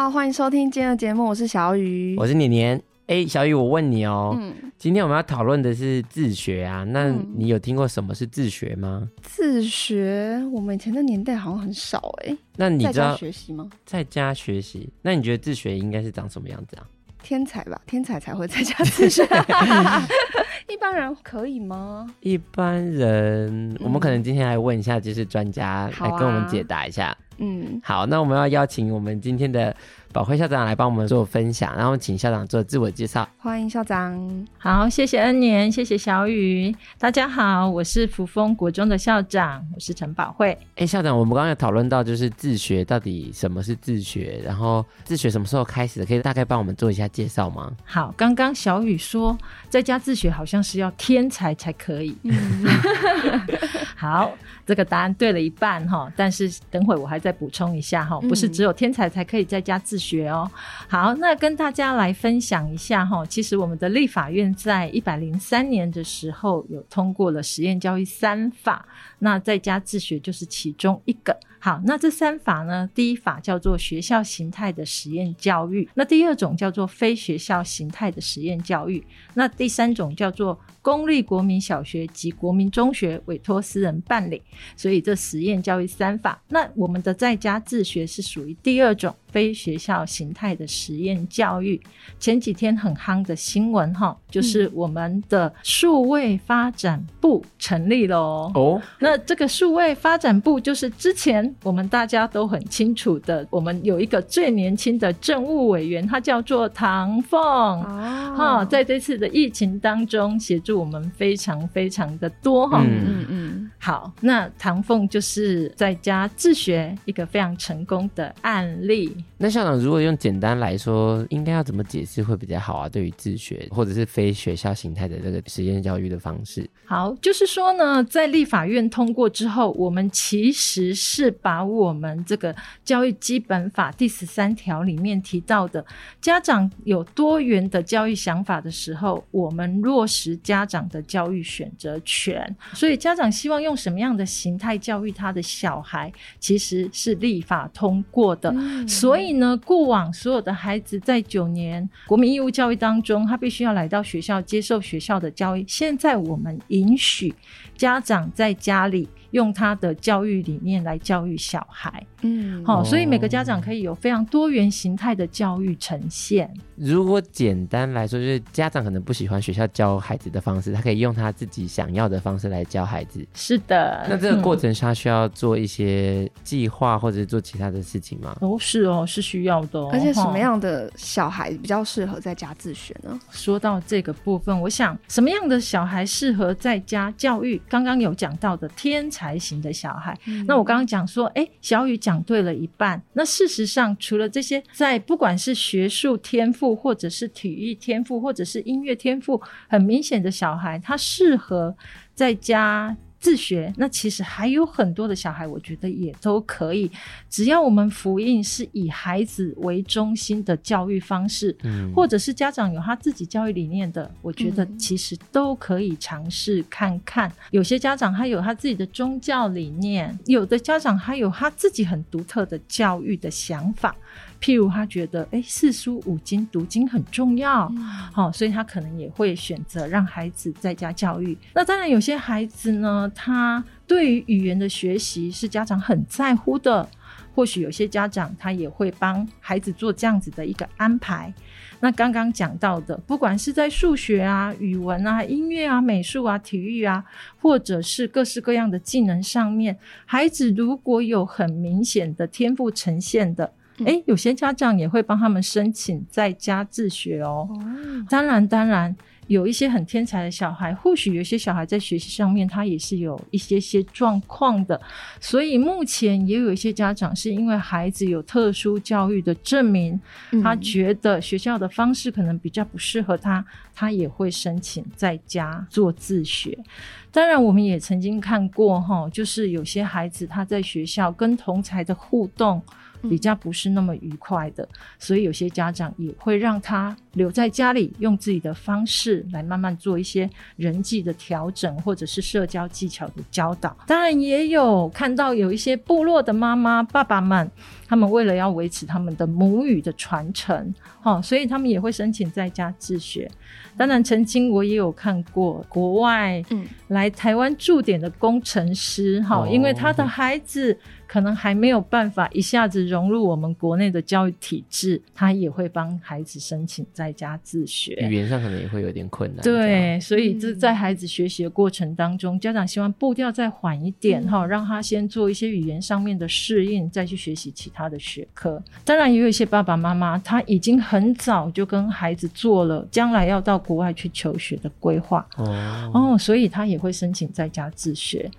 好，欢迎收听今天的节目，我是小雨，我是年年。哎，小雨，我问你哦，嗯，今天我们要讨论的是自学啊，那你有听过什么是自学吗？自学，我们以前的年代好像很少哎。那你知道在家学习吗？在家学习，那你觉得自学应该是长什么样子啊？天才吧，天才才会在家自学。一般人可以吗？一般人，嗯，我们可能今天来问一下，就是专家来跟我们解答一下。嗯，好，那我们要邀请我们今天的宝慧校长来帮我们做分享，然后请校长做自我介绍。欢迎校长。好，谢谢恩年，谢谢小雨。大家好，我是福丰国中的校长，我是陈宝慧。哎，校长，我们刚刚有讨论到就是自学到底什么是自学，然后自学什么时候开始的，可以大概帮我们做一下介绍吗？好，刚刚小雨说在家自学好像是要天才才可以。嗯、好，这个答案对了一半哈，但是等会我还在。再补充一下哈，不是只有天才才可以在家自学哦。好，那跟大家来分享一下哈，其实我们的立法院在一百零三年的时候有通过了实验教育三法，那在家自学就是其中一个。好，那这三法呢，第一法叫做学校形态的实验教育，那第二种叫做非学校形态的实验教育，那第三种叫做公立国民小学及国民中学委托私人办理。所以这实验教育三法，那我们的在家自学是属于第二种。非学校形态的实验教育，前几天很夯的新闻哈，就是我们的数位发展部成立了哦。哦，那这个数位发展部就是之前我们大家都很清楚的，我们有一个最年轻的政务委员，他叫做唐凤。哦，哈，在这次的疫情当中协助我们非常非常的多哈。嗯嗯嗯。好，那唐凤就是在家自学一个非常成功的案例。那校长，如果用简单来说，应该要怎么解释会比较好啊？对于自学或者是非学校形态的这个实验教育的方式，好，就是说呢，在立法院通过之后，我们其实是把我们这个教育基本法第十三条里面提到的，家长有多元的教育想法的时候，我们落实家长的教育选择权。所以，家长希望用什么样的形态教育他的小孩，其实是立法通过的。嗯、所以呢，过往所有的孩子在九年国民义务教育当中，他必须要来到学校接受学校的教育。现在我们允许家长在家里。用他的教育理念来教育小孩，嗯，好、哦，所以每个家长可以有非常多元形态的教育呈现。如果简单来说，就是家长可能不喜欢学校教孩子的方式，他可以用他自己想要的方式来教孩子。是的，那这个过程他需要做一些计划或者是做其他的事情吗？哦，是哦，是需要的、哦。而且什么样的小孩比较适合在家自学呢？说到这个部分，我想什么样的小孩适合在家教育？刚刚有讲到的天才。才型的小孩，嗯、那我刚刚讲说，哎、欸，小雨讲对了一半。那事实上，除了这些，在不管是学术天赋，或者是体育天赋，或者是音乐天赋，很明显的小孩，他适合在家。自学，那其实还有很多的小孩，我觉得也都可以，只要我们福音是以孩子为中心的教育方式，嗯，或者是家长有他自己教育理念的，我觉得其实都可以尝试看看。嗯。有些家长他有他自己的宗教理念，有的家长他有他自己很独特的教育的想法。譬如他觉得，哎，四书五经读经很重要，好、嗯哦，所以他可能也会选择让孩子在家教育。那当然，有些孩子呢，他对于语言的学习是家长很在乎的，或许有些家长他也会帮孩子做这样子的一个安排。那刚刚讲到的，不管是在数学啊、语文啊、音乐啊、美术啊、体育啊，或者是各式各样的技能上面，孩子如果有很明显的天赋呈现的。哎、欸，有些家长也会帮他们申请在家自学哦。当然，当然，有一些很天才的小孩，或许有些小孩在学习上面他也是有一些些状况的，所以目前也有一些家长是因为孩子有特殊教育的证明，嗯、他觉得学校的方式可能比较不适合他，他也会申请在家做自学。当然，我们也曾经看过哈，就是有些孩子他在学校跟同才的互动。比较不是那么愉快的，所以有些家长也会让他留在家里，用自己的方式来慢慢做一些人际的调整，或者是社交技巧的教导。当然，也有看到有一些部落的妈妈、爸爸们，他们为了要维持他们的母语的传承，哈，所以他们也会申请在家自学。当然，曾经我也有看过国外来台湾驻点的工程师，哈、嗯，因为他的孩子。可能还没有办法一下子融入我们国内的教育体制，他也会帮孩子申请在家自学。语言上可能也会有点困难。对，所以这在孩子学习的过程当中，嗯、家长希望步调再缓一点哈、嗯，让他先做一些语言上面的适应，再去学习其他的学科。当然，也有一些爸爸妈妈他已经很早就跟孩子做了将来要到国外去求学的规划哦，哦，所以他也会申请在家自学。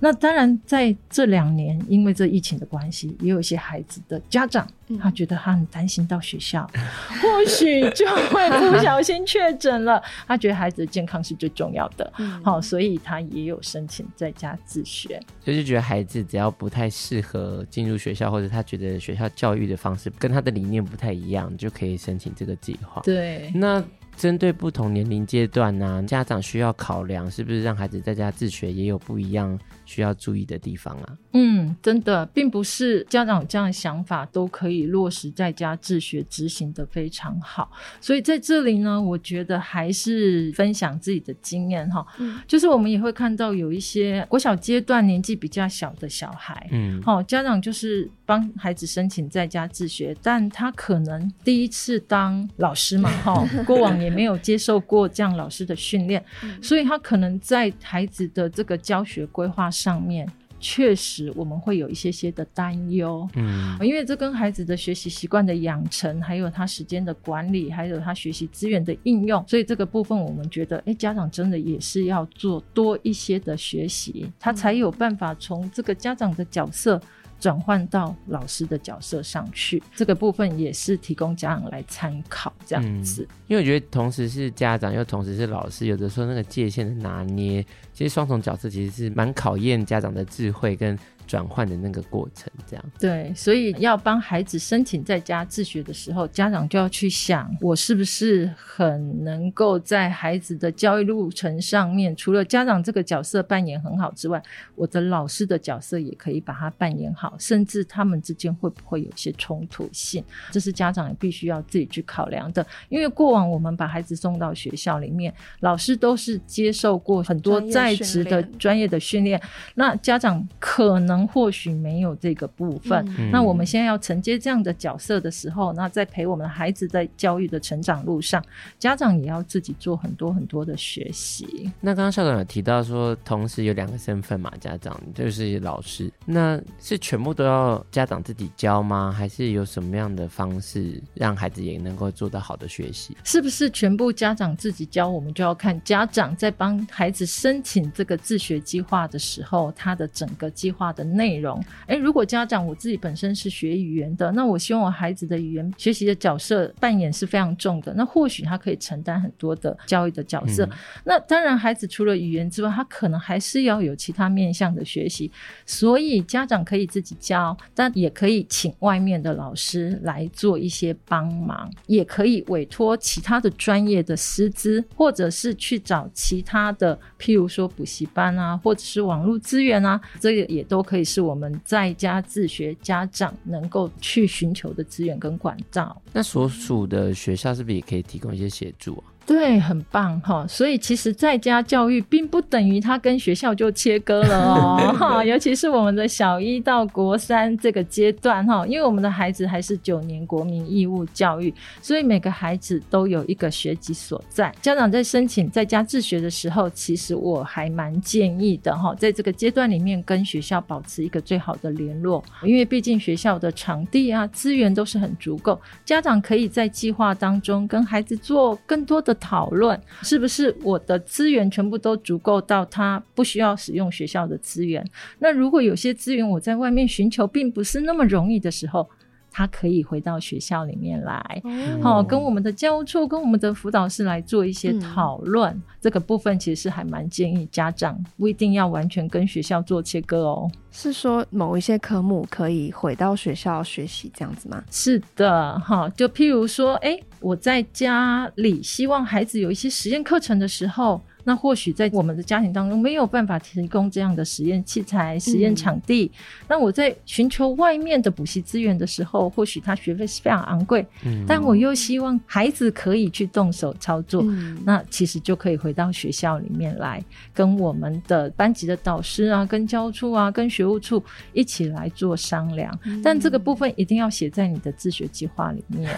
那当然，在这两年，因为这疫情的关系，也有一些孩子的家长，他觉得他很担心到学校，嗯、或许就会不小心确诊了。他觉得孩子的健康是最重要的，好、嗯，所以他也有申请在家自学。就是觉得孩子只要不太适合进入学校，或者他觉得学校教育的方式跟他的理念不太一样，就可以申请这个计划。对，那。针对不同年龄阶段呢、啊，家长需要考量是不是让孩子在家自学，也有不一样需要注意的地方啊？嗯，真的，并不是家长有这样的想法都可以落实在家自学执行的非常好。所以在这里呢，我觉得还是分享自己的经验哈。嗯，就是我们也会看到有一些国小阶段年纪比较小的小孩，嗯，好，家长就是帮孩子申请在家自学，但他可能第一次当老师嘛，哈，过往。也没有接受过这样老师的训练，嗯，所以他可能在孩子的这个教学规划上面，确实我们会有一些些的担忧。嗯，因为这跟孩子的学习习惯的养成，还有他时间的管理，还有他学习资源的应用，所以这个部分我们觉得，哎，家长真的也是要做多一些的学习，他才有办法从这个家长的角色。转换到老师的角色上去，这个部分也是提供家长来参考这样子。因为我觉得同时是家长又同时是老师，有的时候那个界限的拿捏，其实双重角色其实是蛮考验家长的智慧跟。转换的那个过程，这样对，所以要帮孩子申请在家自学的时候，家长就要去想，我是不是很能够在孩子的教育路程上面，除了家长这个角色扮演很好之外，我的老师的角色也可以把它扮演好，甚至他们之间会不会有些冲突性，这是家长也必须要自己去考量的。因为过往我们把孩子送到学校里面，老师都是接受过很多在职的专业的训练，那家长可能。或许没有这个部分，嗯，那我们现在要承接这样的角色的时候，那在陪我们的孩子在教育的成长路上，家长也要自己做很多很多的学习。那刚刚校长有提到说，同时有两个身份嘛，家长就是老师，那是全部都要家长自己教吗？还是有什么样的方式让孩子也能够做到好的学习？是不是全部家长自己教？我们就要看家长在帮孩子申请这个自学计划的时候，他的整个计划的。内容，诶，如果家长我自己本身是学语言的，那我希望我孩子的语言学习的角色扮演是非常重的，那或许他可以承担很多的教育的角色。嗯。那当然，孩子除了语言之外，他可能还是要有其他面向的学习，所以家长可以自己教，但也可以请外面的老师来做一些帮忙，也可以委托其他的专业的师资，或者是去找其他的，譬如说补习班啊，或者是网络资源啊，这个也都可以。以是我们在家自学家长能够去寻求的资源跟管道。那所属的学校是不是也可以提供一些协助啊？对，很棒哈。所以其实在家教育并不等于他跟学校就切割了哦 哈。尤其是我们的小一到国三这个阶段哈，因为我们的孩子还是九年国民义务教育，所以每个孩子都有一个学籍所在。家长在申请在家自学的时候，其实我还蛮建议的哈，在这个阶段里面跟学校保持一个最好的联络，因为毕竟学校的场地啊资源都是很足够，家长可以在计划当中跟孩子做更多的。讨论，是不是我的资源全部都足够到他不需要使用学校的资源？那如果有些资源我在外面寻求并不是那么容易的时候，他可以回到学校里面来，好、哦，跟我们的教务处、跟我们的辅导室来做一些讨论。嗯、这个部分其实是还蛮建议家长不一定要完全跟学校做切割哦。是说某一些科目可以回到学校学习这样子吗？是的，哈，就譬如说，哎，我在家里希望孩子有一些实验课程的时候。那或许在我们的家庭当中没有办法提供这样的实验器材、实验场地。嗯、那我在寻求外面的补习资源的时候，或许他学费是非常昂贵，嗯、但我又希望孩子可以去动手操作。嗯、那其实就可以回到学校里面来，跟我们的班级的导师啊、跟教务处啊、跟学务处一起来做商量。嗯、但这个部分一定要写在你的自学计划里面。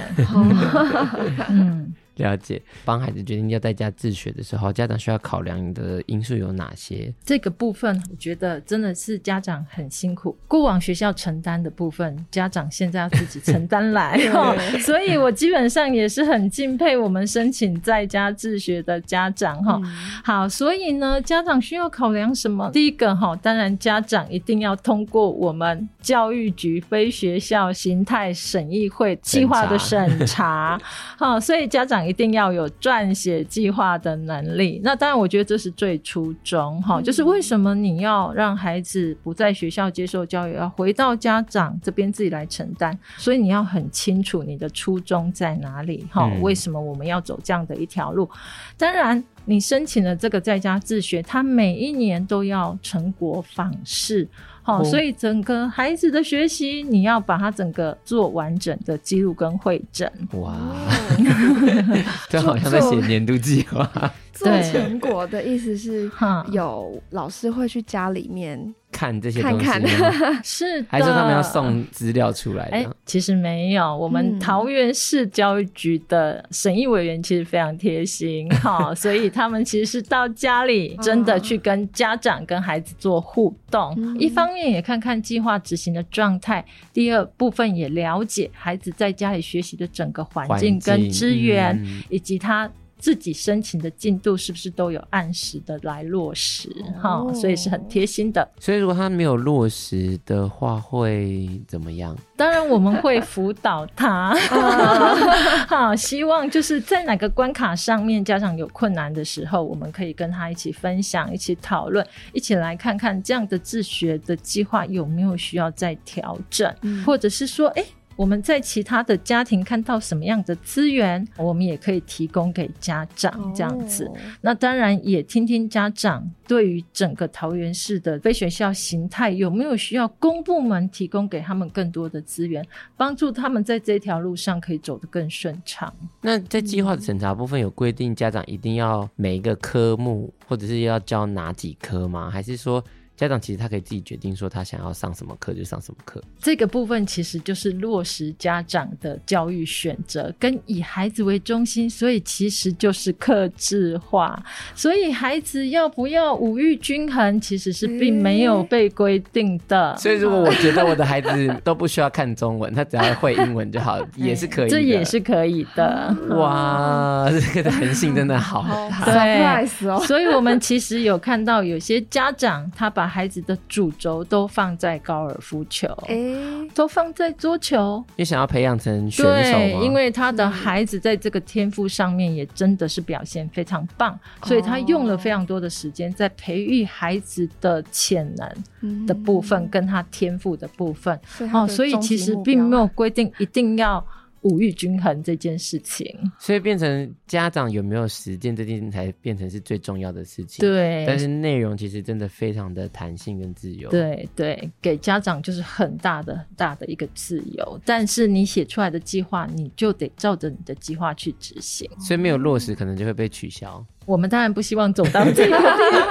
嗯。了解，帮孩子决定要在家自学的时候，家长需要考量的因素有哪些？这个部分，我觉得真的是家长很辛苦。过往学校承担的部分，家长现在要自己承担来。所以我基本上也是很敬佩我们申请在家自学的家长哈。嗯、好，所以呢，家长需要考量什么？第一个哈，当然家长一定要通过我们教育局非学校形态审议会计划的审查。好，所以家长。一定要有撰写计划的能力。那当然，我觉得这是最初衷哈，就是为什么你要让孩子不在学校接受教育，要回到家长这边自己来承担？所以你要很清楚你的初衷在哪里哈？为什么我们要走这样的一条路？当然，你申请了这个在家自学，他每一年都要成果访视。好，所以整个孩子的学习，你要把它整个做完整的记录跟会诊。哇，这好像在写年度计划。做成果的意思是，有老师会去家里面看这些东西，看。看 是的，还是他们要送资料出来？的？哎，其实没有，我们桃园市教育局的审议委员其实非常贴心 哈，所以他们其实是到家里真的去跟家长跟孩子做互动，一方面也看看计划执行的状态，第二部分也了解孩子在家里学习的整个环境跟资源以及他。自己申请的进度是不是都有按时的来落实？哈、哦，所以是很贴心的。所以如果他没有落实的话，会怎么样？当然我们会辅导他。好，希望就是在哪个关卡上面家长有困难的时候，我们可以跟他一起分享、一起讨论、一起来看看这样的自学的计划有没有需要再调整，嗯、或者是说，哎、欸。我们在其他的家庭看到什么样的资源，我们也可以提供给家长这样子。Oh. 那当然也听听家长对于整个桃园市的非学校形态有没有需要公部门提供给他们更多的资源，帮助他们在这条路上可以走得更顺畅。那在计划的审查部分有规定家长一定要每一个科目或者是要教哪几科吗？还是说？家长其实他可以自己决定说他想要上什么课就上什么课，这个部分其实就是落实家长的教育选择，跟以孩子为中心，所以其实就是克制化。所以孩子要不要五育均衡，其实是并没有被规定的。所以如果我觉得我的孩子都不需要看中文，他只要会英文就好，也是可以的。这也是可以的。哇，这个弹性真的好大。对，所以我们其实有看到有些家长他把孩子的主轴都放在高尔夫球，哎、欸，都放在桌球。你想要培养成选手吗？对，因为他的孩子在这个天赋上面也真的是表现非常棒，嗯、所以他用了非常多的时间在培育孩子的潜能的部分，跟他天赋的部分。嗯、哦，所以其实并没有规定一定要。五育均衡这件事情，所以变成家长有没有实践这件事才变成是最重要的事情。对，但是内容其实真的非常的弹性跟自由。对对，给家长就是很大的很大的一个自由，但是你写出来的计划，你就得照着你的计划去执行。所以没有落实，可能就会被取消。我们当然不希望走到这个地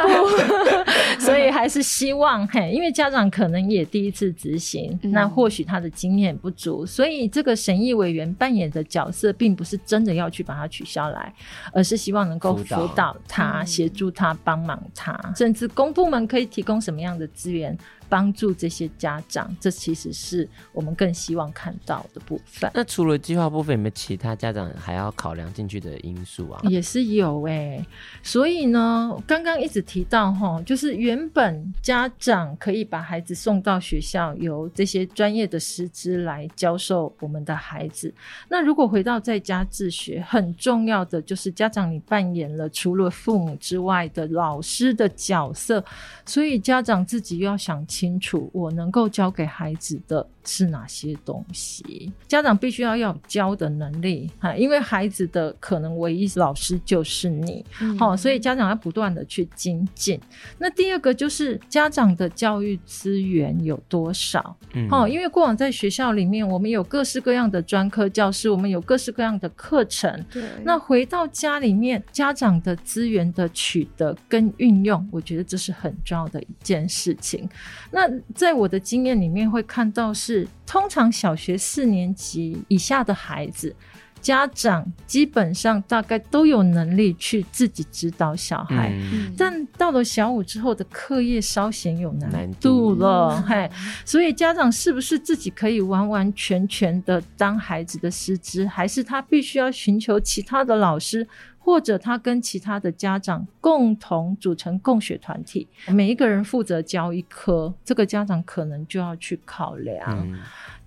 步，所以还是希望嘿，因为家长可能也第一次执行，嗯、那或许他的经验不足，所以这个审议委员扮演的角色，并不是真的要去把它取消来，而是希望能够辅导他、协、嗯、助他、帮忙他，甚至公部门可以提供什么样的资源。帮助这些家长，这其实是我们更希望看到的部分。那除了计划部分，有没有其他家长还要考量进去的因素啊？也是有哎、欸，所以呢，刚刚一直提到哈，就是原本家长可以把孩子送到学校，由这些专业的师资来教授我们的孩子。那如果回到在家自学，很重要的就是家长你扮演了除了父母之外的老师的角色，所以家长自己要想清清楚，我能够教给孩子的是哪些东西。家长必须要要有教的能力哈，因为孩子的可能唯一老师就是你，好、嗯，所以家长要不断的去精进。那第二个就是家长的教育资源有多少？嗯，哦，因为过往在学校里面，我们有各式各样的专科教师，我们有各式各样的课程。对，那回到家里面，家长的资源的取得跟运用，我觉得这是很重要的一件事情。那在我的经验里面会看到是，通常小学四年级以下的孩子，家长基本上大概都有能力去自己指导小孩，嗯、但到了小五之后的课业稍显有难度了。嘿，所以家长是不是自己可以完完全全的当孩子的师资，还是他必须要寻求其他的老师，或者他跟其他的家长共同组成共学团体，每一个人负责教一科，这个家长可能就要去考量。嗯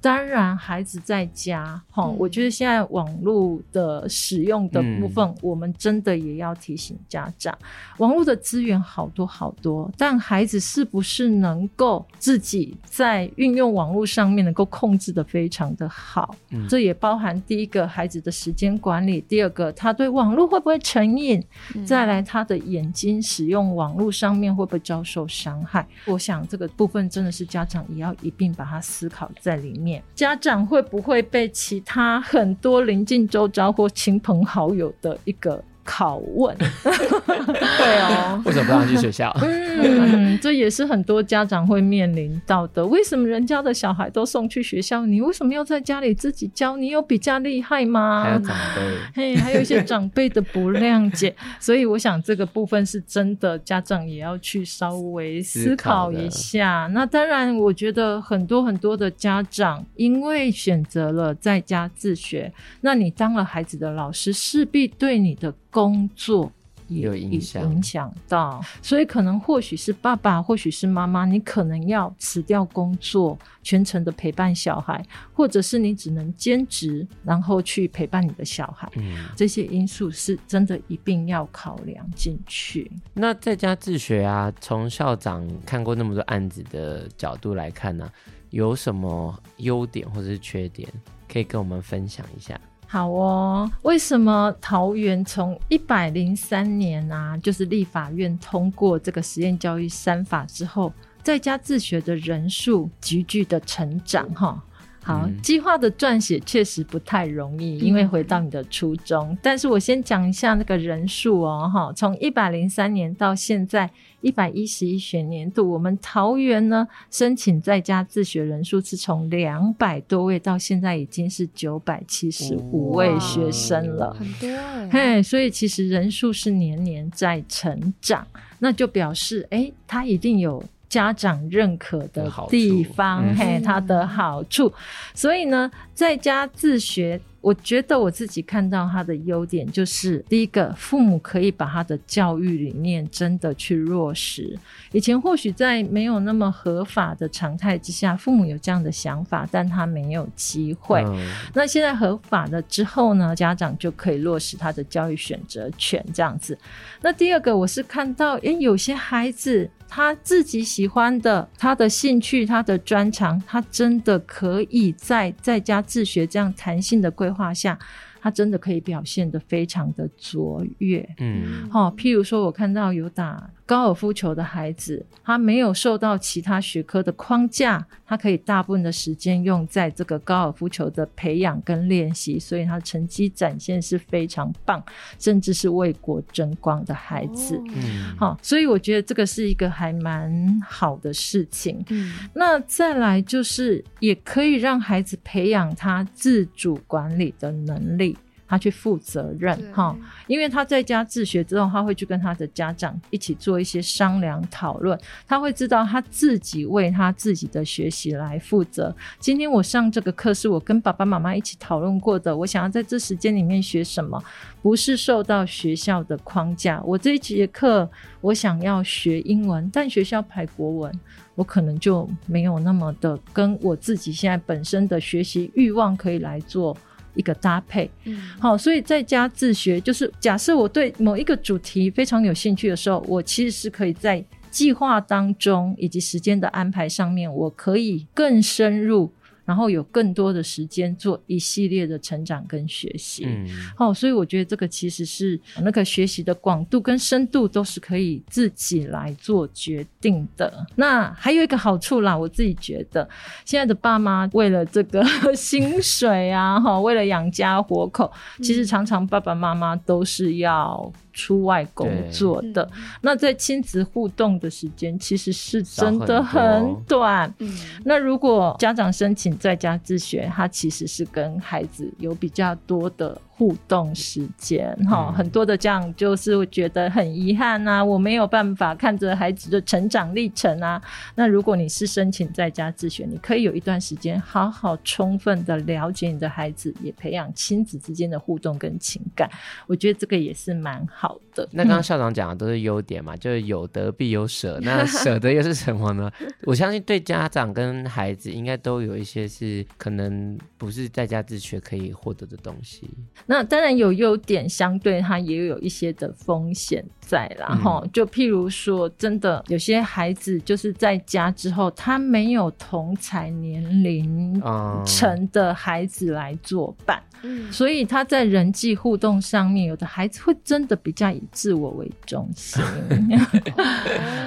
当然，孩子在家，哈、嗯，我觉得现在网络的使用的部分，嗯、我们真的也要提醒家长，网络的资源好多好多，但孩子是不是能够自己在运用网络上面能够控制的非常的好？嗯，这也包含第一个孩子的时间管理，第二个他对网络会不会成瘾，嗯、再来他的眼睛使用网络上面会不会遭受伤害？我想这个部分真的是家长也要一并把它思考在里面。家长会不会被其他很多邻近周遭或亲朋好友的一个拷问，对哦，为什么不让去学校？嗯，这也是很多家长会面临到的。为什么人家的小孩都送去学校，你为什么要在家里自己教？你有比较厉害吗？还有长辈，嘿，还有一些长辈的不谅解。所以我想这个部分是真的，家长也要去稍微思考一下。那当然，我觉得很多很多的家长因为选择了在家自学，那你当了孩子的老师，势必对你的。工作也有影响，影响到，所以可能或许是爸爸，或许是妈妈，你可能要辞掉工作，全程的陪伴小孩，或者是你只能兼职，然后去陪伴你的小孩。嗯，这些因素是真的一定要考量进去。那在家自学啊，从校长看过那么多案子的角度来看呢、啊，有什么优点或者是缺点，可以跟我们分享一下？好哦，为什么桃园从一百零三年啊，就是立法院通过这个实验教育三法之后，在家自学的人数急剧的成长？哈。好，计划的撰写确实不太容易，因为回到你的初衷。嗯、但是我先讲一下那个人数哦，哈，从一百零三年到现在一百一十一学年度，我们桃园呢申请在家自学人数是从两百多位到现在已经是九百七十五位学生了，很多哎，嘿，所以其实人数是年年在成长，那就表示哎，他一定有。家长认可的地方，嗯、嘿，它的好处。所以呢，在家自学，我觉得我自己看到他的优点，就是第一个，父母可以把他的教育理念真的去落实。以前或许在没有那么合法的常态之下，父母有这样的想法，但他没有机会。嗯、那现在合法了之后呢，家长就可以落实他的教育选择权，这样子。那第二个，我是看到，诶，有些孩子。他自己喜欢的，他的兴趣，他的专长，他真的可以在在家自学这样弹性的规划下。他真的可以表现得非常的卓越，嗯，好、哦，譬如说，我看到有打高尔夫球的孩子，他没有受到其他学科的框架，他可以大部分的时间用在这个高尔夫球的培养跟练习，所以他成绩展现是非常棒，甚至是为国争光的孩子，嗯，好、哦，所以我觉得这个是一个还蛮好的事情，嗯，那再来就是也可以让孩子培养他自主管理的能力。他去负责任哈，因为他在家自学之后，他会去跟他的家长一起做一些商量讨论，他会知道他自己为他自己的学习来负责。今天我上这个课是我跟爸爸妈妈一起讨论过的，我想要在这时间里面学什么，不是受到学校的框架。我这一节课我想要学英文，但学校排国文，我可能就没有那么的跟我自己现在本身的学习欲望可以来做。一个搭配，嗯，好，所以在家自学，就是假设我对某一个主题非常有兴趣的时候，我其实是可以在计划当中以及时间的安排上面，我可以更深入。然后有更多的时间做一系列的成长跟学习，嗯，好、哦，所以我觉得这个其实是那个学习的广度跟深度都是可以自己来做决定的。那还有一个好处啦，我自己觉得现在的爸妈为了这个 薪水啊，哈，为了养家活口，其实常常爸爸妈妈都是要。出外工作的，那在亲子互动的时间其实是真的很短。嗯，那如果家长申请在家自学，他其实是跟孩子有比较多的。互动时间哈，很多的这样就是会觉得很遗憾啊，我没有办法看着孩子的成长历程啊。那如果你是申请在家自学，你可以有一段时间好好充分的了解你的孩子，也培养亲子之间的互动跟情感。我觉得这个也是蛮好的。那刚刚校长讲的都是优点嘛，就是有得必有舍。那舍得又是什么呢？我相信对家长跟孩子应该都有一些是可能不是在家自学可以获得的东西。那当然有优点，相对它也有一些的风险在啦。哈、嗯。就譬如说，真的有些孩子就是在家之后，他没有同才年龄层的孩子来作伴，嗯，所以他在人际互动上面，有的孩子会真的比较以以自我为中心，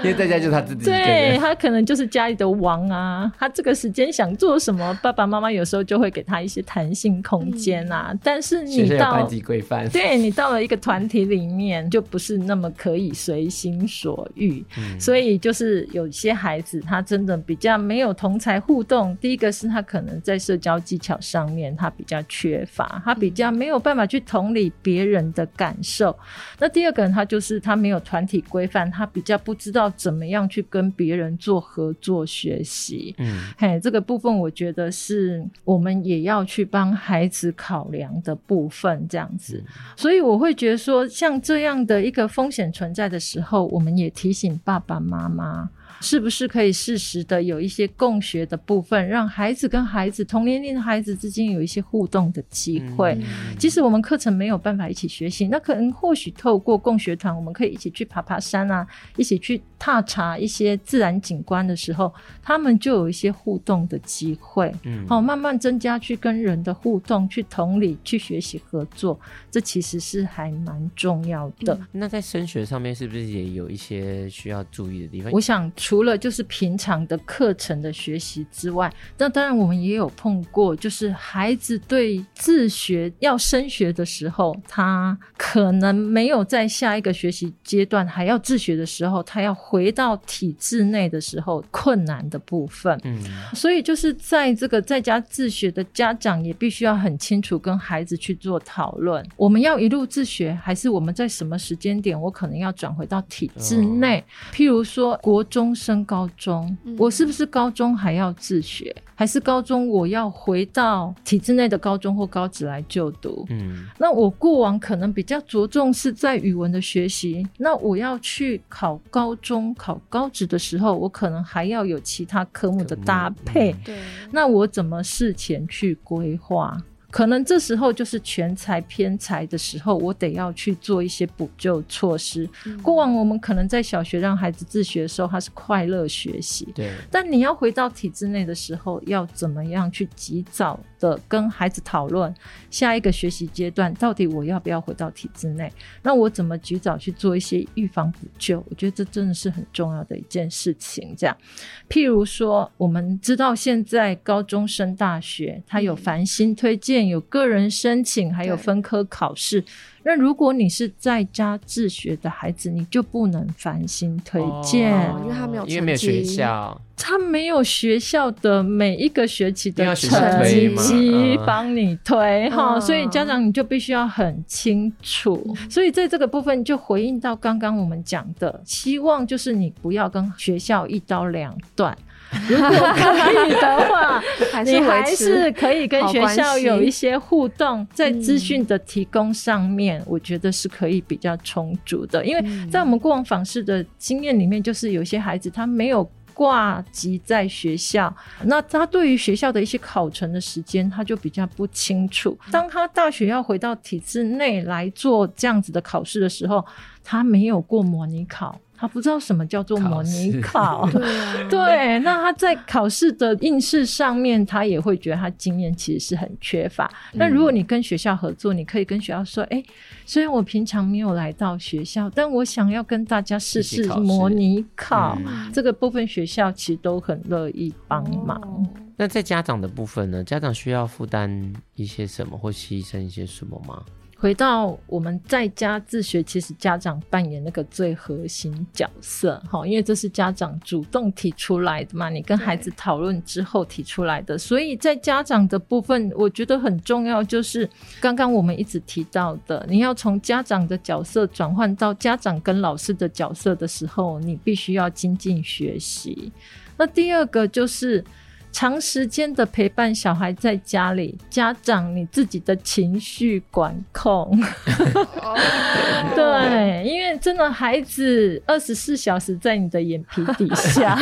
因为在家就是他自己，对，他可能就是家里的王啊，他这个时间想做什么，爸爸妈妈有时候就会给他一些弹性空间啊，嗯、但是你。到班级规范对你到了一个团体里面，就不是那么可以随心所欲。嗯，所以就是有些孩子他真的比较没有同才互动。第一个是他可能在社交技巧上面他比较缺乏，他比较没有办法去同理别人的感受。那第二个人他就是他没有团体规范，他比较不知道怎么样去跟别人做合作学习。嗯，嘿，这个部分我觉得是我们也要去帮孩子考量的部分。分这样子，所以我会觉得说，像这样的一个风险存在的时候，我们也提醒爸爸妈妈。是不是可以适时的有一些共学的部分，让孩子跟孩子同年龄的孩子之间有一些互动的机会？嗯、即使我们课程没有办法一起学习，那可能或许透过共学团，我们可以一起去爬爬山啊，一起去踏查一些自然景观的时候，他们就有一些互动的机会。嗯，好，慢慢增加去跟人的互动，去同理，去学习合作，这其实是还蛮重要的。嗯、那在升学上面，是不是也有一些需要注意的地方？我想。除了就是平常的课程的学习之外，那当然我们也有碰过，就是孩子对自学要升学的时候，他可能没有在下一个学习阶段还要自学的时候，他要回到体制内的时候困难的部分。嗯，所以就是在这个在家自学的家长也必须要很清楚跟孩子去做讨论，我们要一路自学，还是我们在什么时间点我可能要转回到体制内？哦，譬如说国中。升高中，我是不是高中还要自学，还是高中我要回到体制内的高中或高职来就读？嗯，那我过往可能比较着重是在语文的学习，那我要去考高中、考高职的时候，我可能还要有其他科目的搭配。对，那我怎么事前去规划？可能这时候就是全才偏才的时候，我得要去做一些补救措施。嗯。过往我们可能在小学让孩子自学的时候，他是快乐学习。对。但你要回到体制内的时候，要怎么样去及早的跟孩子讨论下一个学习阶段，到底我要不要回到体制内？那我怎么及早去做一些预防补救？我觉得这真的是很重要的一件事情。这样，譬如说，我们知道现在高中升大学，他有繁星推荐。有个人申请，还有分科考试。那如果你是在家自学的孩子，你就不能繁星推荐，哦，因为他没有，因为没有学校，他没有学校的每一个学期的成绩帮你推哈，所以家长你就必须要很清楚。所以在这个部分就回应到刚刚我们讲的，希望就是你不要跟学校一刀两断。如果可以的话，你还是可以跟学校有一些互动，在资讯的提供上面，我觉得是可以比较充足的。因为在我们过往访视的经验里面，就是有些孩子他没有挂籍在学校，那他对于学校的一些考程的时间，他就比较不清楚。当他大学要回到体制内来做这样子的考试的时候，他没有过模拟考。他不知道什么叫做模拟考，考 对、啊、对，那他在考试的应试上面，他也会觉得他经验其实是很缺乏。那、嗯、如果你跟学校合作，你可以跟学校说：“哎、欸，虽然我平常没有来到学校，但我想要跟大家试试模拟考。嗯”这个部分学校其实都很乐意帮忙、哦。那在家长的部分呢？家长需要负担一些什么，或牺牲一些什么吗？回到我们在家自学，其实家长扮演那个最核心角色，哈，因为这是家长主动提出来的嘛，你跟孩子讨论之后提出来的，所以在家长的部分，我觉得很重要，就是刚刚我们一直提到的，你要从家长的角色转换到家长跟老师的角色的时候，你必须要精进学习。那第二个就是。长时间的陪伴小孩在家里，家长你自己的情绪管控，对，因为真的孩子二十四小时在你的眼皮底下，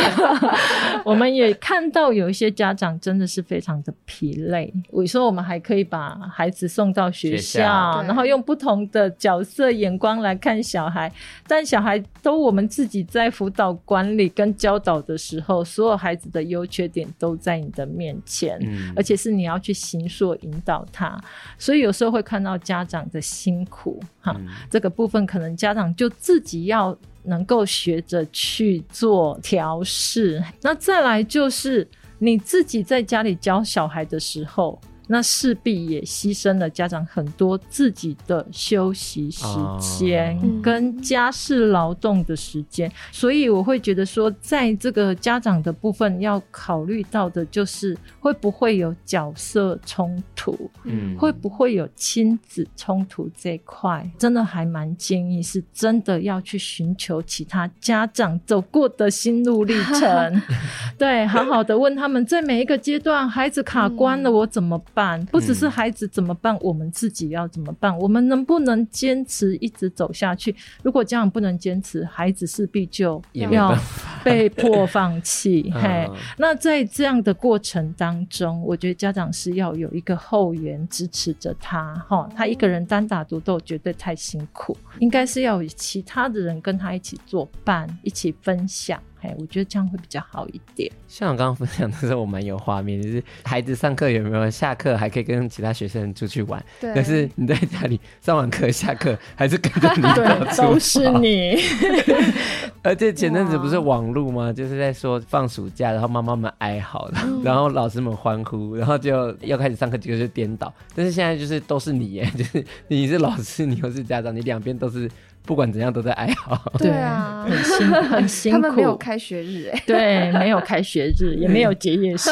我们也看到有一些家长真的是非常的疲累。我说我们还可以把孩子送到学校，学校，然后用不同的角色眼光来看小孩，但小孩都我们自己在辅导管理跟教导的时候，所有孩子的优缺点都在你的面前，嗯，而且是你要去行说引导他，所以有时候会看到家长的辛苦哈，嗯，这个部分可能家长就自己要能够学着去做调试。那再来就是你自己在家里教小孩的时候。那势必也牺牲了家长很多自己的休息时间跟家事劳动的时间，所以我会觉得说，在这个家长的部分要考虑到的就是会不会有角色冲突，嗯，会不会有亲子冲突这一块，真的还蛮建议是真的要去寻求其他家长走过的心路历程，对，好好的问他们在每一个阶段孩子卡关了，我怎么办？不只是孩子怎么办，嗯，我们自己要怎么办？我们能不能坚持一直走下去？如果家长不能坚持，孩子势必就要被迫放弃。嘿，那在这样的过程当中，我觉得家长是要有一个后援支持着他。哈，他一个人单打独斗绝对太辛苦，应该是要有其他的人跟他一起作伴，一起分享。哎，我觉得这样会比较好一点。像我刚刚分享的时候，我蛮有画面，就是孩子上课有没有下课还可以跟其他学生出去玩，对。但是你在家里上完课下课还是跟着你到处都是你。而且前阵子不是网路吗？就是在说放暑假，然后妈妈们哀嚎，然后老师们欢呼，然后就要开始上课，结果就颠倒。但是现在就是都是你耶，就是你是老师，你又是家长，你两边都是。不管怎样都在哀嚎，对啊，很辛很辛苦。他们没有开学日哎，对，没有开学日，也没有结业式，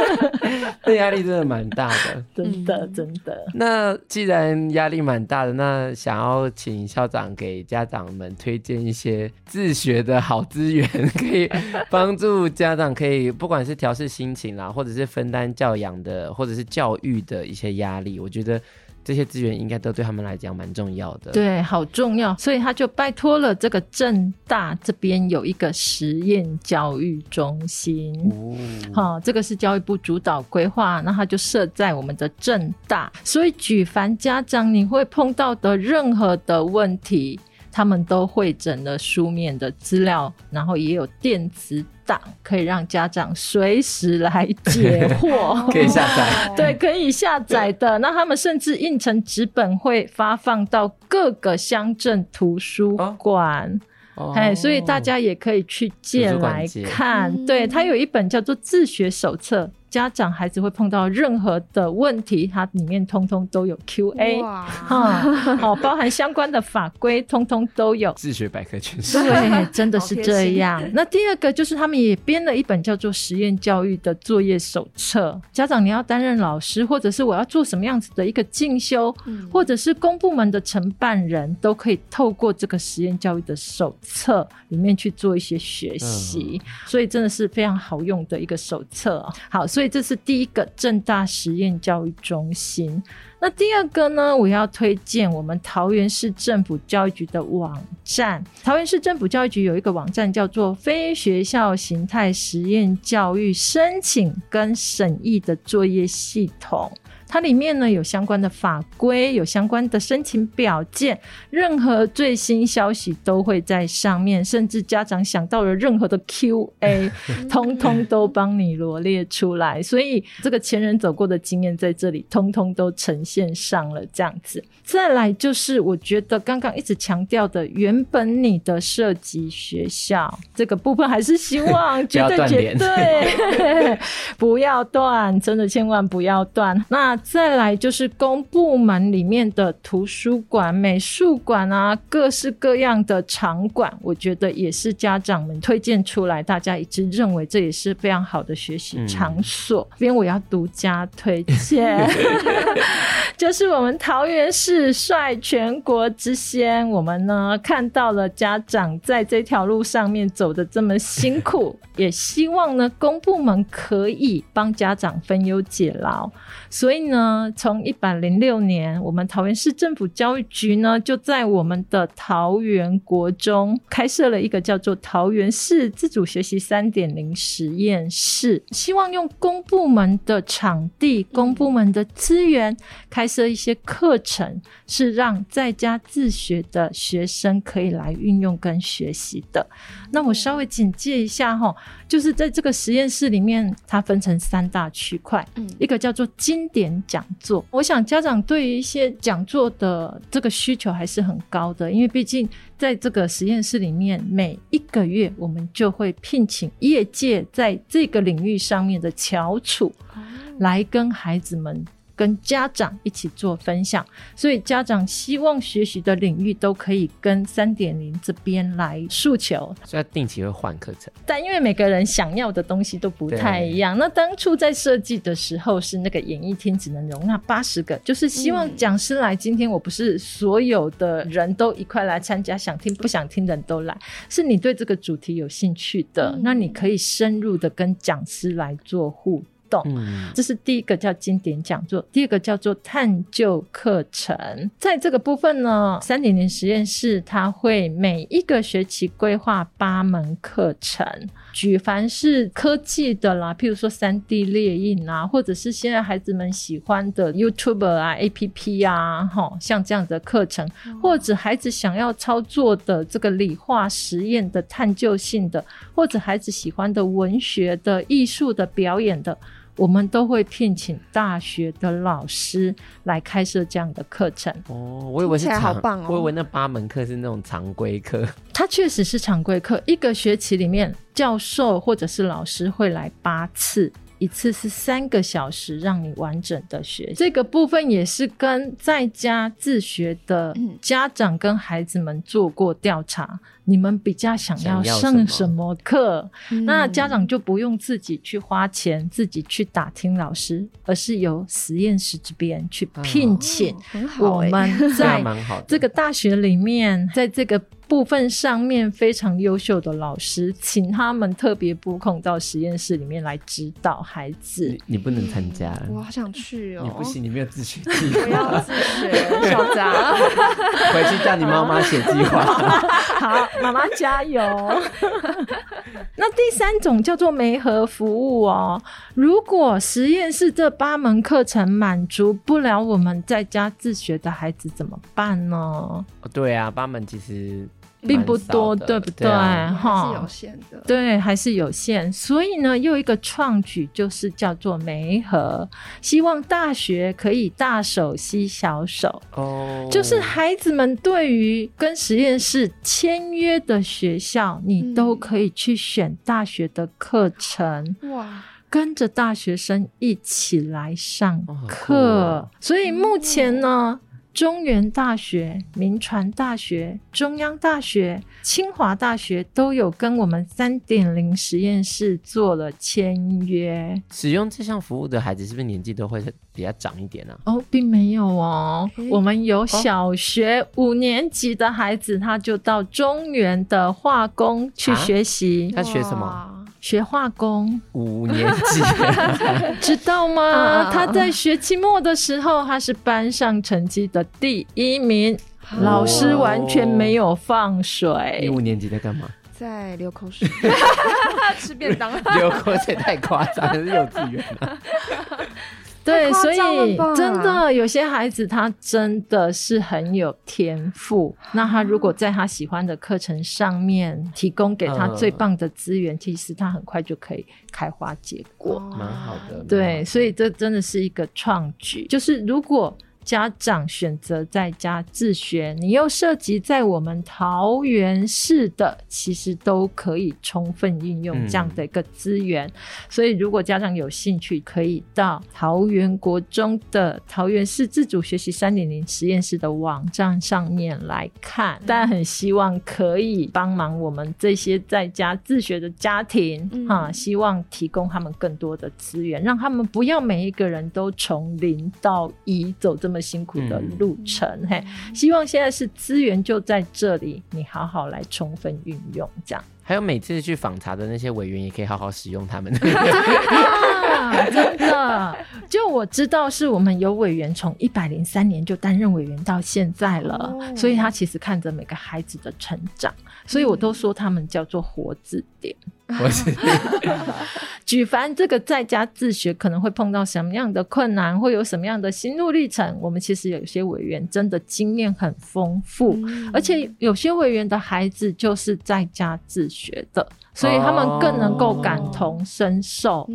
这压力真的蛮大的，真的真的。那既然压力蛮大的，那想要请校长给家长们推荐一些自学的好资源，可以帮助家长可以不管是调试心情啦，或者是分担教养的，或者是教育的一些压力，我觉得。这些资源应该都对他们来讲蛮重要的，对，好重要，所以他就拜托了这个正大这边有一个实验教育中心，好、哦。哦，这个是教育部主导规划，那他就设在我们的正大，所以举凡家长你会碰到的任何的问题，他们都汇整了书面的资料，然后也有电子档，可以让家长随时来解惑，可以下载。对，可以下载的。那他们甚至印成纸本，会发放到各个乡镇图书馆。哎、哦，所以大家也可以去借来看。对，它有一本叫做《自学手册》。家长孩子会碰到任何的问题，它里面通通都有 Q&A，哈，好，包含相关的法规，通通都有。自学百科全书，对，真的是这样。那第二个就是他们也编了一本叫做实验教育的作业手册。家长你要担任老师，或者是我要做什么样子的一个进修，嗯、或者是公部门的承办人都可以透过这个实验教育的手册里面去做一些学习，嗯、所以真的是非常好用的一个手册。好，所以这是第一个正大实验教育中心。那第二个呢，我要推荐我们桃园市政府教育局的网站。桃园市政府教育局有一个网站叫做“非学校形态实验教育申请跟审议的作业系统”。它里面呢有相关的法规，有相关的申请表件，任何最新消息都会在上面，甚至家长想到了任何的 QA，通通都帮你罗列出来。所以这个前人走过的经验在这里，通通都呈现上了这样子。再来就是我觉得刚刚一直强调的，原本你的设籍学校这个部分，还是希望 绝对绝对不要断，真的千万不要断。那再来就是公部门里面的图书馆、美术馆啊，各式各样的场馆，我觉得也是家长们推荐出来，大家一致认为这也是非常好的学习场所。这边、嗯、我要独家推荐，就是我们桃园市率全国之先，我们呢看到了家长在这条路上面走的这么辛苦，也希望呢公部门可以帮家长分忧解劳，所以。呢，从一百零六年，我们桃园市政府教育局呢，就在我们的桃园国中开设了一个叫做桃园市自主学习三点零实验室，希望用公部门的场地、公部门的资源，开设一些课程，是让在家自学的学生可以来运用跟学习的。那我稍微简介一下哈，就是在这个实验室里面，它分成三大区块，嗯，一个叫做经典。讲座，我想家长对于一些讲座的这个需求还是很高的，因为毕竟在这个实验室里面，每一个月我们就会聘请业界在这个领域上面的翘楚来跟孩子们。跟家长一起做分享，所以家长希望学习的领域都可以跟三点零这边来诉求，所以定期会换课程。但因为每个人想要的东西都不太一样，那当初在设计的时候是那个演艺厅只能容纳八十个，就是希望讲师来。今天我不是所有的人都一块来参加，想听不想听的人都来，是你对这个主题有兴趣的，嗯、那你可以深入的跟讲师来做互动。动，这是第一个叫经典讲座，第二个叫做探究课程。在这个部分呢，三点零实验室它会每一个学期规划八门课程，举凡是科技的啦，譬如说三 D 列印啊，或者是现在孩子们喜欢的 YouTuber 啊、APP 啊，哈，像这样的课程，或者孩子想要操作的这个理化实验的探究性的，或者孩子喜欢的文学的、艺术的、表演的。我们都会聘请大学的老师来开设这样的课程。哦，我以为是常，好棒哦，我以为那八门课是那种常规课。它确实是常规课，一个学期里面教授或者是老师会来八次。一次是三个小时，让你完整的学。这个部分也是跟在家自学的家长跟孩子们做过调查，嗯、你们比较想要上什么课？那家长就不用自己去花钱，嗯、自己去打听老师，而是由实验室这边去聘请。我们在这个大学里面，在这个。部分上面非常优秀的老师，请他们特别拨空到实验室里面来指导孩子。你，你不能参加，我好想去哦！你不行，你没有自学计划。不要自学，小杂。回去叫你妈妈写计划。好，妈妈加油。那第三种叫做媒合服务哦。如果实验室这八门课程满足不了我们在家自学的孩子，怎么办呢？哦，对啊，八门其实。并不多，对不对？哈，还是有限的。对，还是有限。所以呢，又一个创举就是叫做媒合，希望大学可以大手吸小手。哦，就是孩子们对于跟实验室签约的学校，你都可以去选大学的课程。哇。跟着大学生一起来上课。哦、所以目前呢。中原大学、民传大学、中央大学、清华大学都有跟我们三点零实验室做了签约。使用这项服务的孩子是不是年纪都会比较长一点呢、啊？哦，并没有哦。欸、我们有小学五年级的孩子，他就到中原的化工去学习。啊、他学什么？学化工。五年级，知道吗？啊、他在学期末的时候，他是班上成绩的第一名，哦、老师完全没有放水。你五年级在干嘛？在流口水，吃便当。流口水太夸张，是幼稚园了。对，所以真的有些孩子他真的是很有天赋。那他如果在他喜欢的课程上面提供给他最棒的资源，其实他很快就可以开花结果，蛮好的。对，所以这真的是一个创举。就是如果。家长选择在家自学，你又涉及在我们桃园市的，其实都可以充分运用这样的一个资源。嗯、所以，如果家长有兴趣，可以到桃园国中的桃园市自主学习三点零实验室的网站上面来看。但很希望可以帮忙我们这些在家自学的家庭，啊，希望提供他们更多的资源，让他们不要每一个人都从零到一走这么。辛苦的路程，嗯、嘿，希望现在是资源就在这里，你好好来充分运用，这样。还有每次去访查的那些委员，也可以好好使用他们。啊、真的，就我知道，是我们有委员从一百零三年就担任委员到现在了，哦、所以他其实看着每个孩子的成长，所以我都说他们叫做活字典。我是举凡这个在家自学可能会碰到什么样的困难，会有什么样的心路历程，我们其实有些委员真的经验很丰富，嗯、而且有些委员的孩子就是在家自学的。所以他们更能够感同身受。Oh.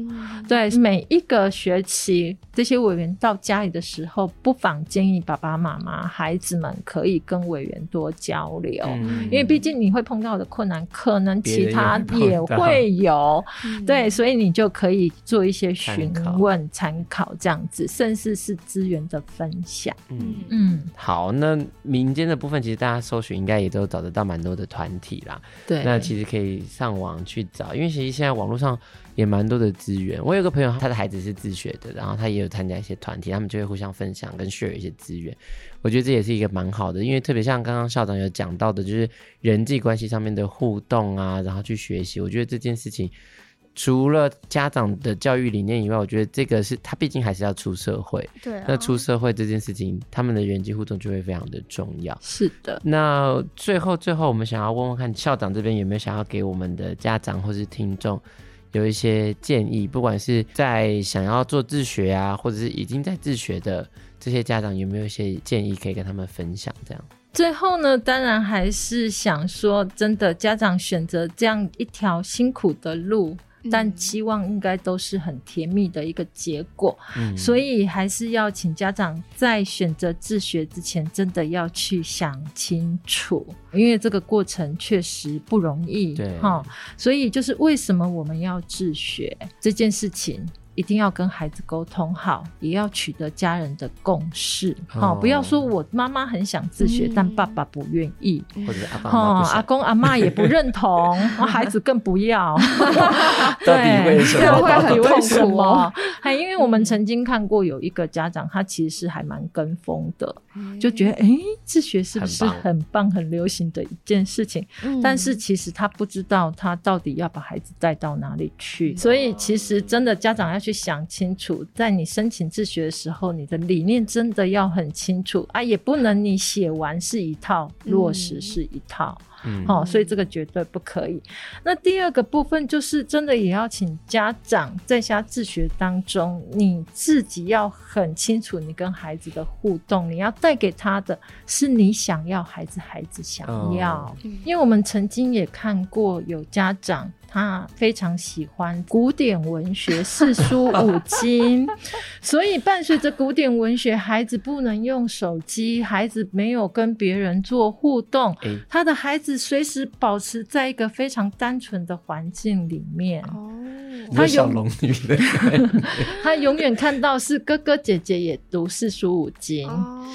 对，每一个学期这些委员到家里的时候，不妨建议爸爸妈妈、孩子们可以跟委员多交流，嗯、因为毕竟你会碰到的困难，可能其他也会有。对，所以你就可以做一些询问、参考这样子，甚至是资源的分享。嗯嗯，嗯好，那民间的部分其实大家搜寻应该也都找得到蛮多的团体啦。对，那其实可以上网。去找，因为其实现在网络上也蛮多的资源。我有个朋友，他的孩子是自学的，然后他也有参加一些团体，他们就会互相分享跟 share 一些资源。我觉得这也是一个蛮好的，因为特别像刚刚校长有讲到的，就是人际关系上面的互动啊，然后去学习。我觉得这件事情。除了家长的教育理念以外，我觉得这个是他毕竟还是要出社会。对啊。那出社会这件事情，他们的人际互动就会非常的重要。是的。那最后最后，我们想要问问看校长这边有没有想要给我们的家长或是听众有一些建议，不管是在想要做自学啊，或者是已经在自学的这些家长，有没有一些建议可以跟他们分享？这样。最后呢，当然还是想说，真的家长选择这样一条辛苦的路。但期望应该都是很甜蜜的一个结果，嗯、所以还是要请家长在选择自学之前，真的要去想清楚，因为这个过程确实不容易，对，哈，所以就是为什么我们要自学这件事情。一定要跟孩子沟通好，也要取得家人的共识。好、哦，不要说我妈妈很想自学，嗯、但爸爸不愿意，或者阿阿公阿妈也不认同，孩子更不要。到底为什么？这样会很痛苦哦。还因为我们曾经看过有一个家长，他其实是还蛮跟风的，嗯、就觉得哎、欸，自学是不是很棒、很流行的一件事情？嗯、但是其实他不知道他到底要把孩子带到哪里去。嗯、所以其实真的家长要。去想清楚，在你申请自学的时候，你的理念真的要很清楚。啊，也不能你写完是一套，落实是一套，嗯，好，所以这个绝对不可以。那第二个部分就是，真的也要请家长在家自学当中，你自己要很清楚，你跟孩子的互动，你要带给他的是你想要，孩子孩子想要，哦，因为我们曾经也看过有家长。他非常喜欢古典文学、四书五经，所以伴随着古典文学，孩子不能用手机，孩子没有跟别人做互动，欸、他的孩子随时保持在一个非常单纯的环境里面。哦，他小龙女的，他永远看到是哥哥姐姐也读四书五经。哦，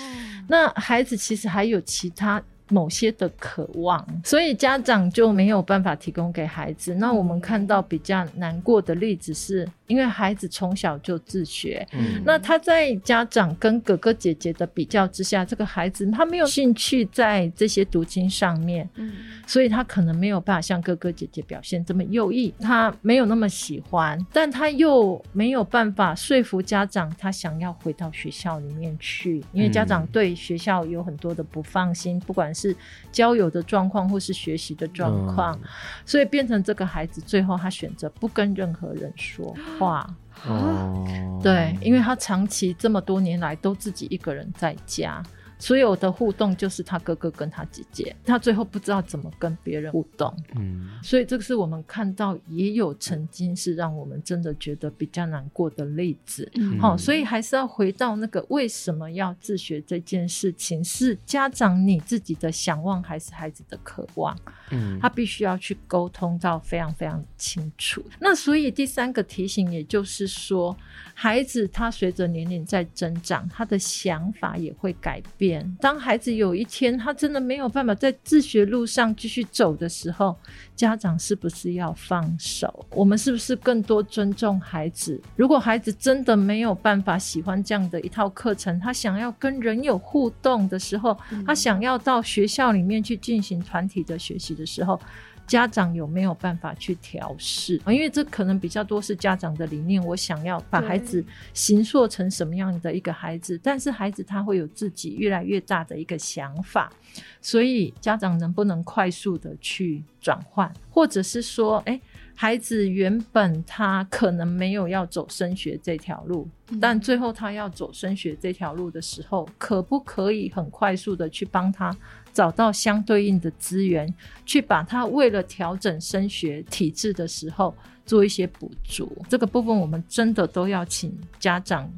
那孩子其实还有其他。某些的渴望，所以家长就没有办法提供给孩子。那我们看到比较难过的例子是，因为孩子从小就自学，嗯，那他在家长跟哥哥姐姐的比较之下，这个孩子他没有兴趣在这些读经上面，嗯，所以他可能没有办法像哥哥姐姐表现这么优异，他没有那么喜欢，但他又没有办法说服家长，他想要回到学校里面去，因为家长对学校有很多的不放心，不管是交友的状况或是学习的状况，嗯，所以变成这个孩子最后他选择不跟任何人说 话。哦，对，因为他长期这么多年来都自己一个人在家。所有的互动就是他哥哥跟他姐姐，他最后不知道怎么跟别人互动。嗯，所以这个是我们看到也有曾经是让我们真的觉得比较难过的例子。嗯，好，所以还是要回到那个为什么要自学这件事情，是家长你自己的想望还是孩子的渴望？嗯，他必须要去沟通到非常非常清楚。那所以第三个提醒，也就是说，孩子他随着年龄在增长，他的想法也会改变。当孩子有一天他真的没有办法在自学路上继续走的时候，家长是不是要放手？我们是不是更多尊重孩子？如果孩子真的没有办法喜欢这样的一套课程，他想要跟人有互动的时候，他想要到学校里面去进行团体的学习的时候。家长有没有办法去调试？因为这可能比较多是家长的理念，我想要把孩子形塑成什么样的一个孩子，但是孩子他会有自己越来越大的一个想法，所以家长能不能快速的去转换，或者是说，诶，孩子原本他可能没有要走升学这条路，但最后他要走升学这条路的时候，可不可以很快速的去帮他？找到相对应的资源，去把他为了调整升学体制的时候做一些补足。这个部分我们真的都要请家长。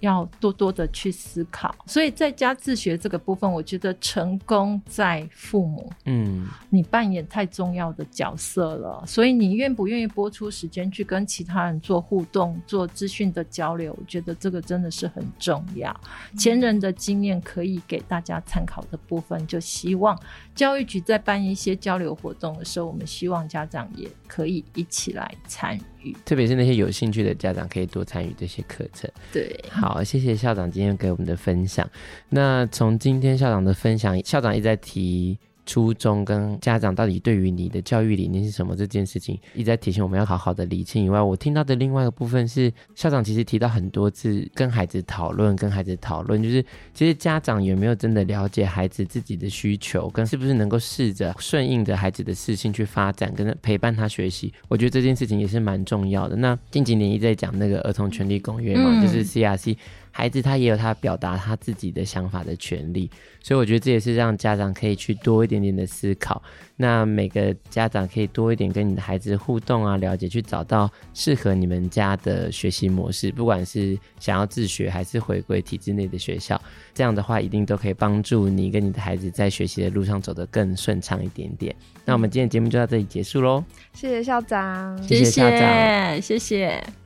要多多的去思考，所以在家自学这个部分，我觉得成功在父母。嗯，你扮演太重要的角色了，所以你愿不愿意播出时间去跟其他人做互动、做资讯的交流？我觉得这个真的是很重要。嗯、前人的经验可以给大家参考的部分，就希望教育局在办一些交流活动的时候，我们希望家长也可以一起来参与。特别是那些有兴趣的家长，可以多参与这些课程。对，好，谢谢校长今天给我们的分享。那从今天校长的分享，校长一直在提。初衷跟家长到底对于你的教育理念是什么这件事情，一直在提醒我们要好好的理清。以外，我听到的另外一个部分是，校长其实提到很多次跟孩子讨论，跟孩子讨论，就是其实家长有没有真的了解孩子自己的需求，跟是不是能够试着顺应着孩子的事情去发展，跟陪伴他学习。我觉得这件事情也是蛮重要的。那近几年一直在讲那个儿童权利公约嘛，嗯、就是 CRC。孩子他也有他表达他自己的想法的权利，所以我觉得这也是让家长可以去多一点点的思考。那每个家长可以多一点跟你的孩子互动啊，了解，去找到适合你们家的学习模式，不管是想要自学还是回归体制内的学校，这样的话一定都可以帮助你跟你的孩子在学习的路上走得更顺畅一点点。那我们今天节目就到这里结束喽，谢谢校长，谢谢校长，谢谢。